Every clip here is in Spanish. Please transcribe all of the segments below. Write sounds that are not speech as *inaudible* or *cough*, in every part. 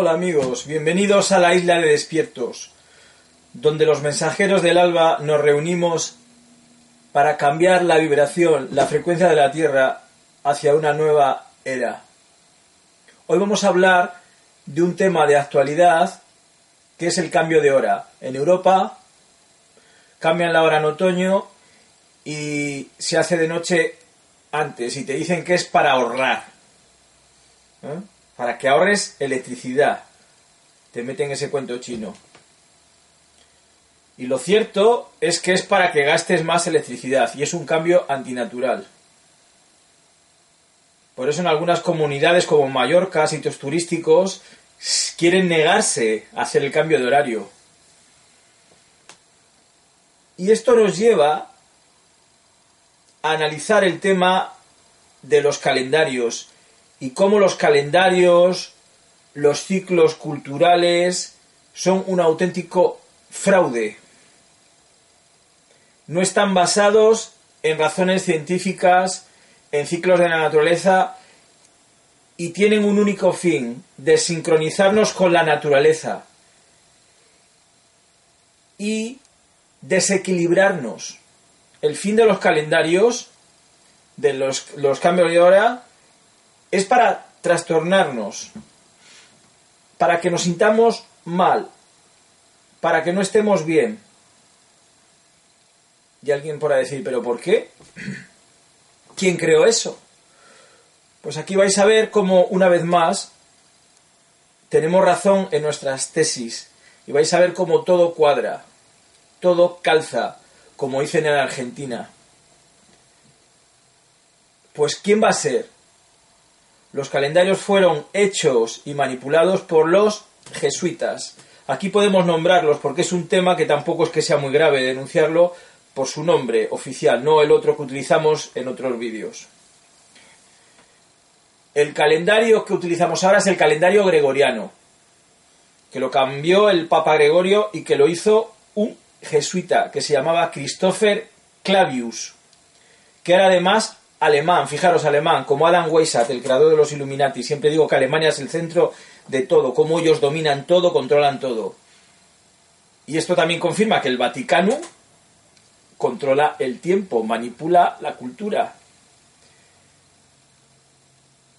Hola amigos, bienvenidos a la isla de despiertos, donde los mensajeros del alba nos reunimos para cambiar la vibración, la frecuencia de la Tierra hacia una nueva era. Hoy vamos a hablar de un tema de actualidad que es el cambio de hora. En Europa cambian la hora en otoño y se hace de noche antes y te dicen que es para ahorrar. ¿eh? Para que ahorres electricidad. Te meten ese cuento chino. Y lo cierto es que es para que gastes más electricidad y es un cambio antinatural. Por eso en algunas comunidades como Mallorca, sitios turísticos, quieren negarse a hacer el cambio de horario. Y esto nos lleva a analizar el tema de los calendarios y cómo los calendarios, los ciclos culturales son un auténtico fraude. No están basados en razones científicas, en ciclos de la naturaleza y tienen un único fin, de sincronizarnos con la naturaleza y desequilibrarnos. El fin de los calendarios, de los, los cambios de hora, es para trastornarnos, para que nos sintamos mal, para que no estemos bien. Y alguien podrá decir, ¿pero por qué? *clears throat* ¿Quién creó eso? Pues aquí vais a ver cómo, una vez más, tenemos razón en nuestras tesis. Y vais a ver cómo todo cuadra, todo calza, como dicen en Argentina. Pues ¿quién va a ser? Los calendarios fueron hechos y manipulados por los jesuitas. Aquí podemos nombrarlos porque es un tema que tampoco es que sea muy grave denunciarlo por su nombre oficial, no el otro que utilizamos en otros vídeos. El calendario que utilizamos ahora es el calendario gregoriano, que lo cambió el Papa Gregorio y que lo hizo un jesuita que se llamaba Christopher Clavius, que era además alemán, fijaros alemán, como Adam Weishaupt, el creador de los Illuminati. Siempre digo que Alemania es el centro de todo, cómo ellos dominan todo, controlan todo. Y esto también confirma que el Vaticano controla el tiempo, manipula la cultura.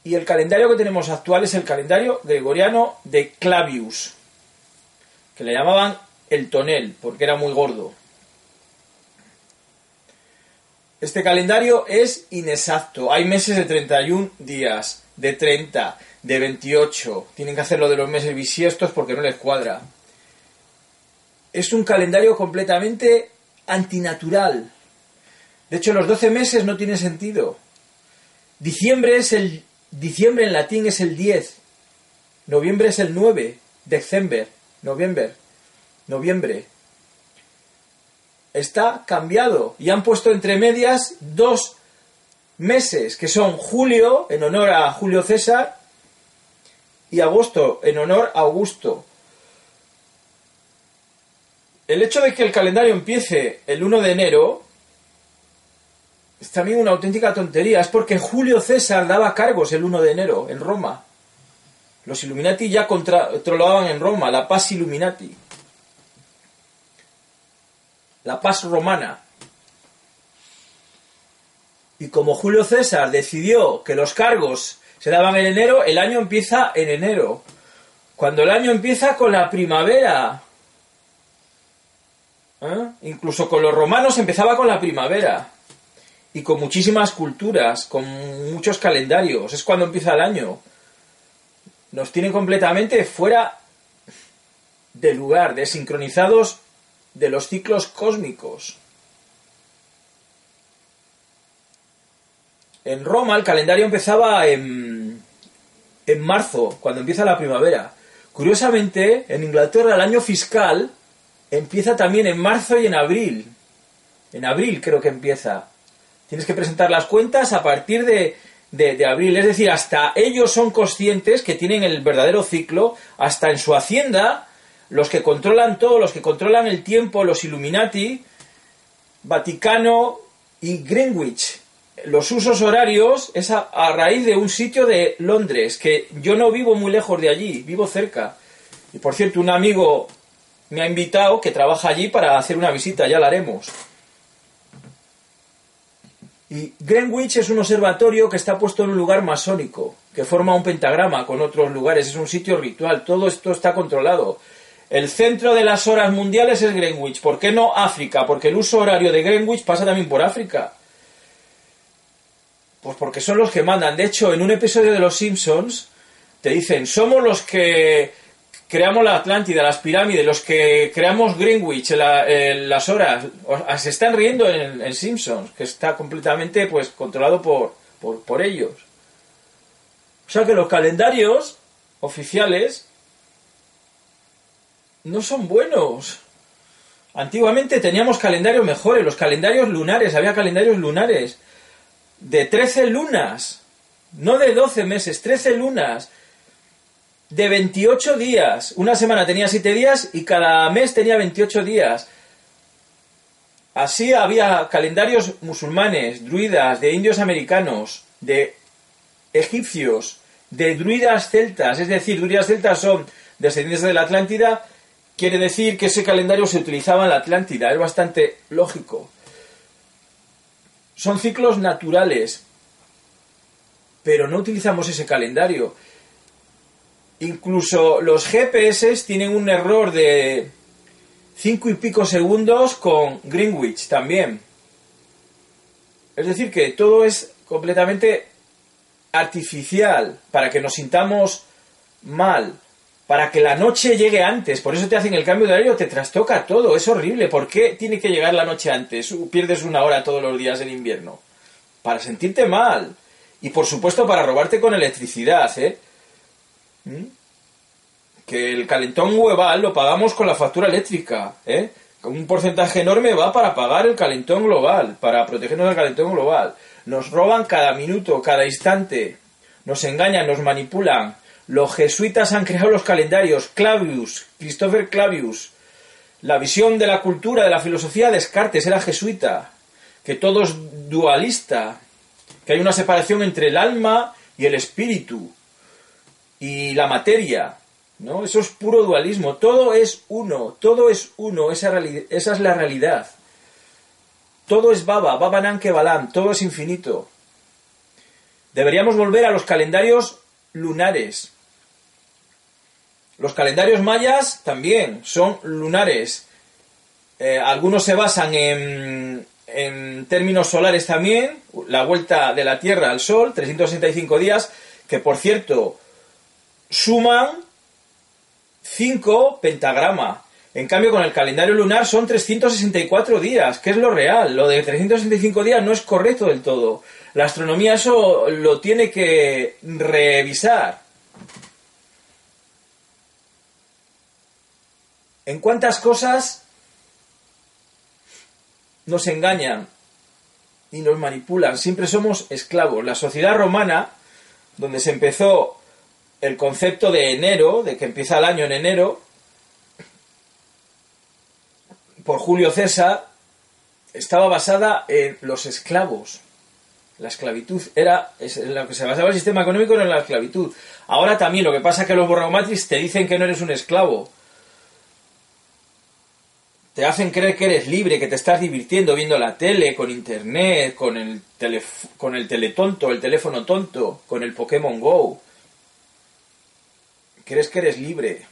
Y el calendario que tenemos actual es el calendario gregoriano de Clavius, que le llamaban el tonel, porque era muy gordo. Este calendario es inexacto. Hay meses de 31 días, de 30, de 28. Tienen que hacerlo de los meses bisiestos porque no les cuadra. Es un calendario completamente antinatural. De hecho, los 12 meses no tiene sentido. Diciembre es el diciembre en latín es el 10. Noviembre es el 9. December, noviembre, noviembre. Está cambiado y han puesto entre medias dos meses que son julio en honor a Julio César y agosto en honor a Augusto. El hecho de que el calendario empiece el 1 de enero es también una auténtica tontería. Es porque Julio César daba cargos el 1 de enero en Roma. Los Illuminati ya controlaban en Roma, la paz Illuminati. La paz romana. Y como Julio César decidió que los cargos se daban en enero, el año empieza en enero. Cuando el año empieza con la primavera. ¿Eh? Incluso con los romanos empezaba con la primavera. Y con muchísimas culturas, con muchos calendarios. Es cuando empieza el año. nos tienen completamente fuera de lugar, desincronizados de los ciclos cósmicos. En Roma el calendario empezaba en, en marzo, cuando empieza la primavera. Curiosamente, en Inglaterra el año fiscal empieza también en marzo y en abril. En abril creo que empieza. Tienes que presentar las cuentas a partir de, de, abril. Es decir, hasta ellos son conscientes que tienen el verdadero ciclo, hasta en su hacienda, los que controlan todo, los que controlan el tiempo, los Illuminati, Vaticano y Greenwich. Los usos horarios es a, raíz de un sitio de Londres, que yo no vivo muy lejos de allí, vivo cerca. Y por cierto, un amigo me ha invitado que trabaja allí para hacer una visita, ya la haremos. Y Greenwich es un observatorio que está puesto en un lugar masónico, que forma un pentagrama con otros lugares, es un sitio ritual, todo esto está controlado. El centro de las horas mundiales es Greenwich, ¿por qué no África? Porque el uso horario de Greenwich pasa también por África. Pues porque son los que mandan. De hecho, en un episodio de Los Simpsons te dicen, somos los que creamos la Atlántida, las pirámides, los que creamos Greenwich, las horas, se están riendo en, Simpsons, que está completamente pues controlado por, por, por ellos. O sea que los calendarios oficiales no son buenos. Antiguamente teníamos calendarios mejores, los calendarios lunares, había calendarios lunares de 13 lunas, no de 12 meses, 13 lunas de 28 días. Una semana tenía 7 días y cada mes tenía 28 días. Así había calendarios musulmanes, druidas, de indios americanos, de egipcios, de druidas celtas, es decir, druidas celtas son descendientes de la Atlántida, quiere decir que ese calendario se utilizaba en la Atlántida, es bastante lógico. Son ciclos naturales, pero no utilizamos ese calendario. Incluso los GPS tienen un error de cinco y pico segundos con Greenwich también. Es decir, que todo es completamente artificial para que nos sintamos mal, para que la noche llegue antes. Por eso te hacen el cambio de horario, te trastoca todo, es horrible. ¿Por qué tiene que llegar la noche antes? Pierdes una hora todos los días en invierno. Para sentirte mal. Y por supuesto para robarte con electricidad, ¿eh? ¿Mm? Que el calentón global lo pagamos con la factura eléctrica, ¿eh? Un porcentaje enorme va para pagar el calentón global, para protegernos del calentón global. Nos roban cada minuto, cada instante. Nos engañan, nos manipulan. Los jesuitas han creado los calendarios. Clavius, Christopher Clavius. La visión de la cultura, de la filosofía, Descartes era jesuita. Que todo es dualista. Que hay una separación entre el alma y el espíritu y la materia. ¿no? Eso es puro dualismo. Todo es uno, todo es uno, esa, es la realidad. Todo es Baba, Baba Nanke Balam, todo es infinito. Deberíamos volver a los calendarios lunares. Los calendarios mayas también son lunares. Eh, algunos se basan en, en términos solares también, la vuelta de la Tierra al Sol, 365 días, que por cierto, suman 5 pentagrama. En cambio, con el calendario lunar son 364 días, que es lo real. Lo de 365 días no es correcto del todo. La astronomía eso lo tiene que revisar. ¿En cuántas cosas nos engañan y nos manipulan? Siempre somos esclavos. La sociedad romana, donde se empezó el concepto de enero, de que empieza el año en enero, por Julio César, estaba basada en los esclavos. La esclavitud era en lo que se basaba el sistema económico en la esclavitud. Ahora también lo que pasa es que los borragomatrix te dicen que no eres un esclavo. Te hacen creer que eres libre, que te estás divirtiendo viendo la tele, con internet, con el, con el teletonto, el teléfono tonto, con el Pokémon Go crees que eres libre.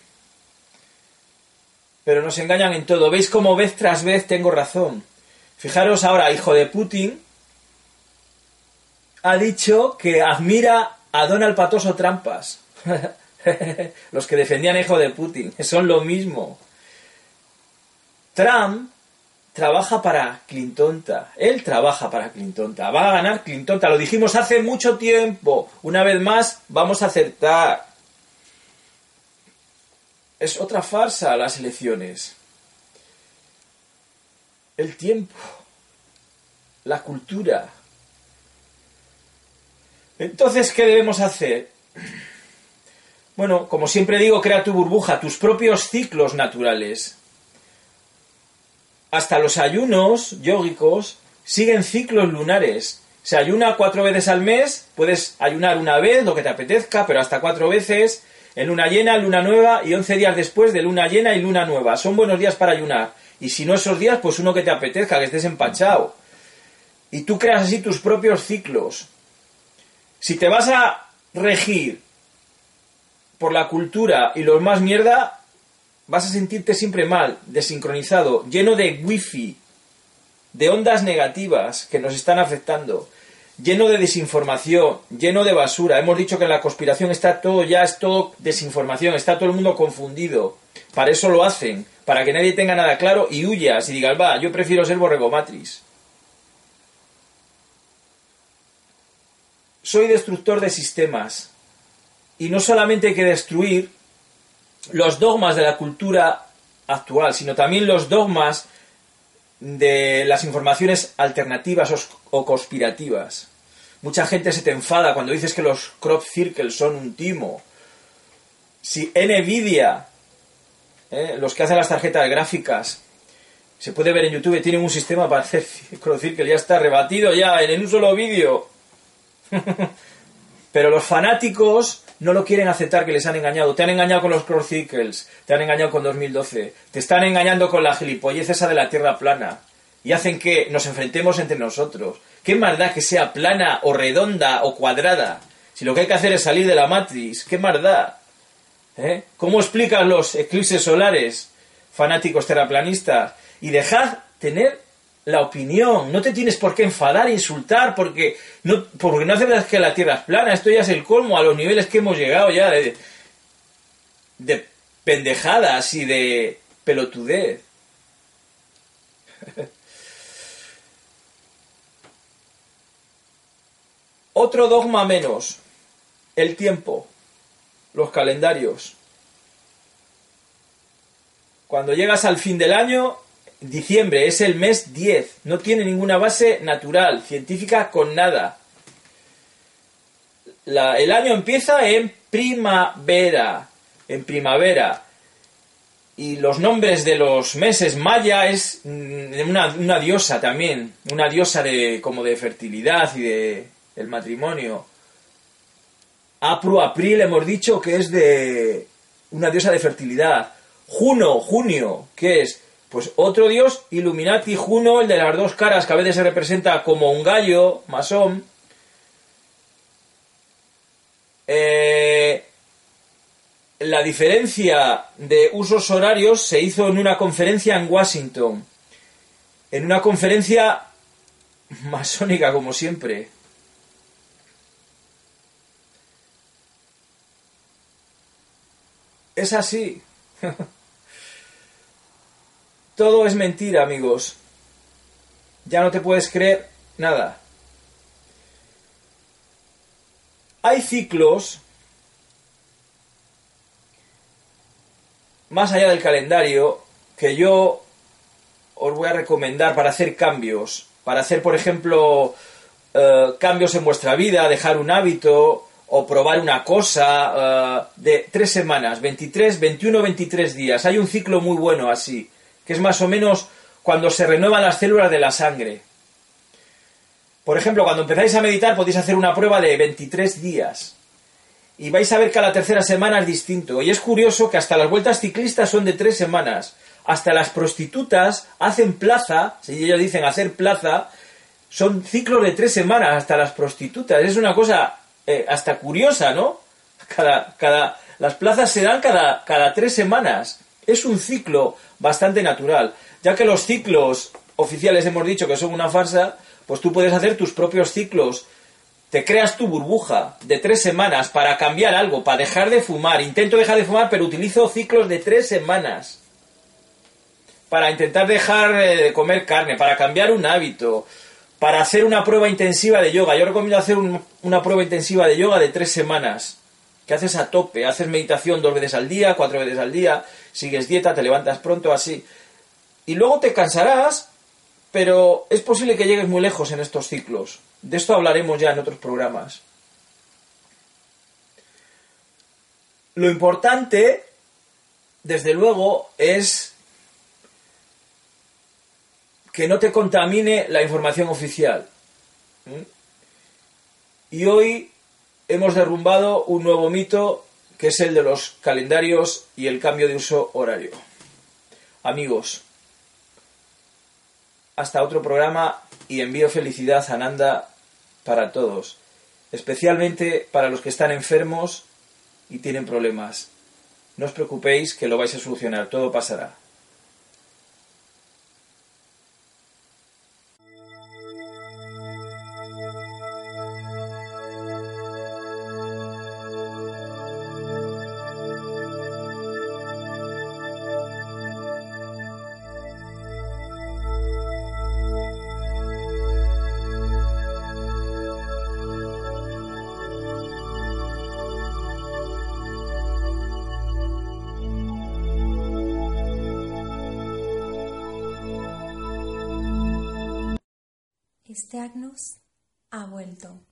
Pero nos engañan en todo. ¿Veis cómo vez tras vez tengo razón? Fijaros ahora, hijo de Putin ha dicho que admira a Donald Patoso Trampas. *laughs* los que defendían hijo de Putin, *laughs* son lo mismo. Trump trabaja para Clinton. Él trabaja para Clinton. Va a ganar Clinton. Lo dijimos hace mucho tiempo. Una vez más, vamos a acertar. Es otra farsa las elecciones. El tiempo. La cultura. Entonces, ¿qué debemos hacer? Bueno, como siempre digo, crea tu burbuja, tus propios ciclos naturales hasta los ayunos yógicos siguen ciclos lunares. Se ayuna cuatro veces al mes, puedes ayunar una vez, lo que te apetezca, pero hasta cuatro veces, en luna llena, luna nueva y once días después de luna llena y luna nueva. Son buenos días para ayunar. Y si no esos días, pues uno que te apetezca, que estés empachado. Y tú creas así tus propios ciclos. Si te vas a regir por la cultura y los más mierda, vas a sentirte siempre mal, desincronizado, lleno de wifi, de ondas negativas que nos están afectando, lleno de desinformación, lleno de basura. Hemos dicho que en la conspiración está todo, ya es todo desinformación, está todo el mundo confundido. Para eso lo hacen, para que nadie tenga nada claro y huyas y digas, va, yo prefiero ser borrego matriz. Soy destructor de sistemas. Y no solamente hay que destruir, los dogmas de la cultura actual, sino también los dogmas de las informaciones alternativas o, conspirativas. Mucha gente se te enfada cuando dices que los crop circles son un timo. Si Nvidia, eh, los que hacen las tarjetas gráficas, se puede ver en YouTube, tienen un sistema para hacer *laughs* crop circle, ya está rebatido ya en un solo vídeo. *laughs* Pero los fanáticos no lo quieren aceptar que les han engañado. Te han engañado con los cross te han engañado con 2012, te están engañando con la gilipollez esa de la tierra plana y hacen que nos enfrentemos entre nosotros. ¿Qué maldad que sea plana o redonda o cuadrada? Si lo que hay que hacer es salir de la matriz, ¿qué maldad? ¿Eh? ¿Cómo explicas los eclipses solares, fanáticos terraplanistas? Y dejad tener la opinión. No te tienes por qué enfadar insultar porque no, porque no aceptas que la Tierra es plana. Esto ya es el colmo a los niveles que hemos llegado ya de, de pendejadas y de pelotudez. *laughs* Otro dogma menos. El tiempo. Los calendarios. Cuando llegas al fin del año, Diciembre es el mes 10, no tiene ninguna base natural, científica con nada. el año empieza en primavera, en primavera. Y los nombres de los meses maya es mm, una, diosa también, una diosa de como de fertilidad y de el matrimonio. Apru, April hemos dicho que es de una diosa de fertilidad. Juno, junio, que es pues otro dios, Illuminati Juno, el de las dos caras, que a veces se representa como un gallo, masón. Eh, la diferencia de usos horarios se hizo en una conferencia en Washington. En una conferencia masónica, como siempre. Es así. *laughs* Todo es mentira, amigos. Ya no te puedes creer nada. Hay ciclos más allá del calendario que yo os voy a recomendar para hacer cambios. Para hacer, por ejemplo, eh, cambios en vuestra vida, dejar un hábito o probar una cosa eh, de tres semanas, 23, 21, 23 días. Hay un ciclo muy bueno así que es más o menos cuando se renuevan las células de la sangre. Por ejemplo, cuando empezáis a meditar podéis hacer una prueba de 23 días. Y vais a ver que a la tercera semana es distinto. Y es curioso que hasta las vueltas ciclistas son de tres semanas. Hasta las prostitutas hacen plaza, si ellos dicen hacer plaza, son ciclos de tres semanas hasta las prostitutas. Es una cosa eh, hasta curiosa, ¿no? Cada, cada, las plazas se dan cada, cada tres semanas. Es un ciclo bastante natural. Ya que los ciclos oficiales hemos dicho que son una farsa, pues tú puedes hacer tus propios ciclos te creas tu burbuja de tres semanas para cambiar algo, para dejar de fumar. Intento dejar de fumar, pero utilizo ciclos de tres semanas. Para intentar dejar eh, de comer carne, para cambiar un hábito, para hacer una prueba intensiva de yoga. Yo recomiendo hacer una prueba intensiva de yoga de tres semanas. Que haces a tope, haces meditación dos veces al día, cuatro veces al día, sigues dieta, te levantas pronto, así. Y luego te cansarás, pero es posible que llegues muy lejos en estos ciclos. De esto hablaremos ya en otros programas. Lo importante, desde luego, es que no te contamine la información oficial. Y hoy hemos derrumbado un nuevo mito que es el de los calendarios y el cambio de uso horario. Amigos, hasta otro programa y envío felicidad a Nanda para todos, especialmente para los que están enfermos y tienen problemas. No os preocupéis que lo vais a solucionar, todo pasará. Este Agnos ha vuelto.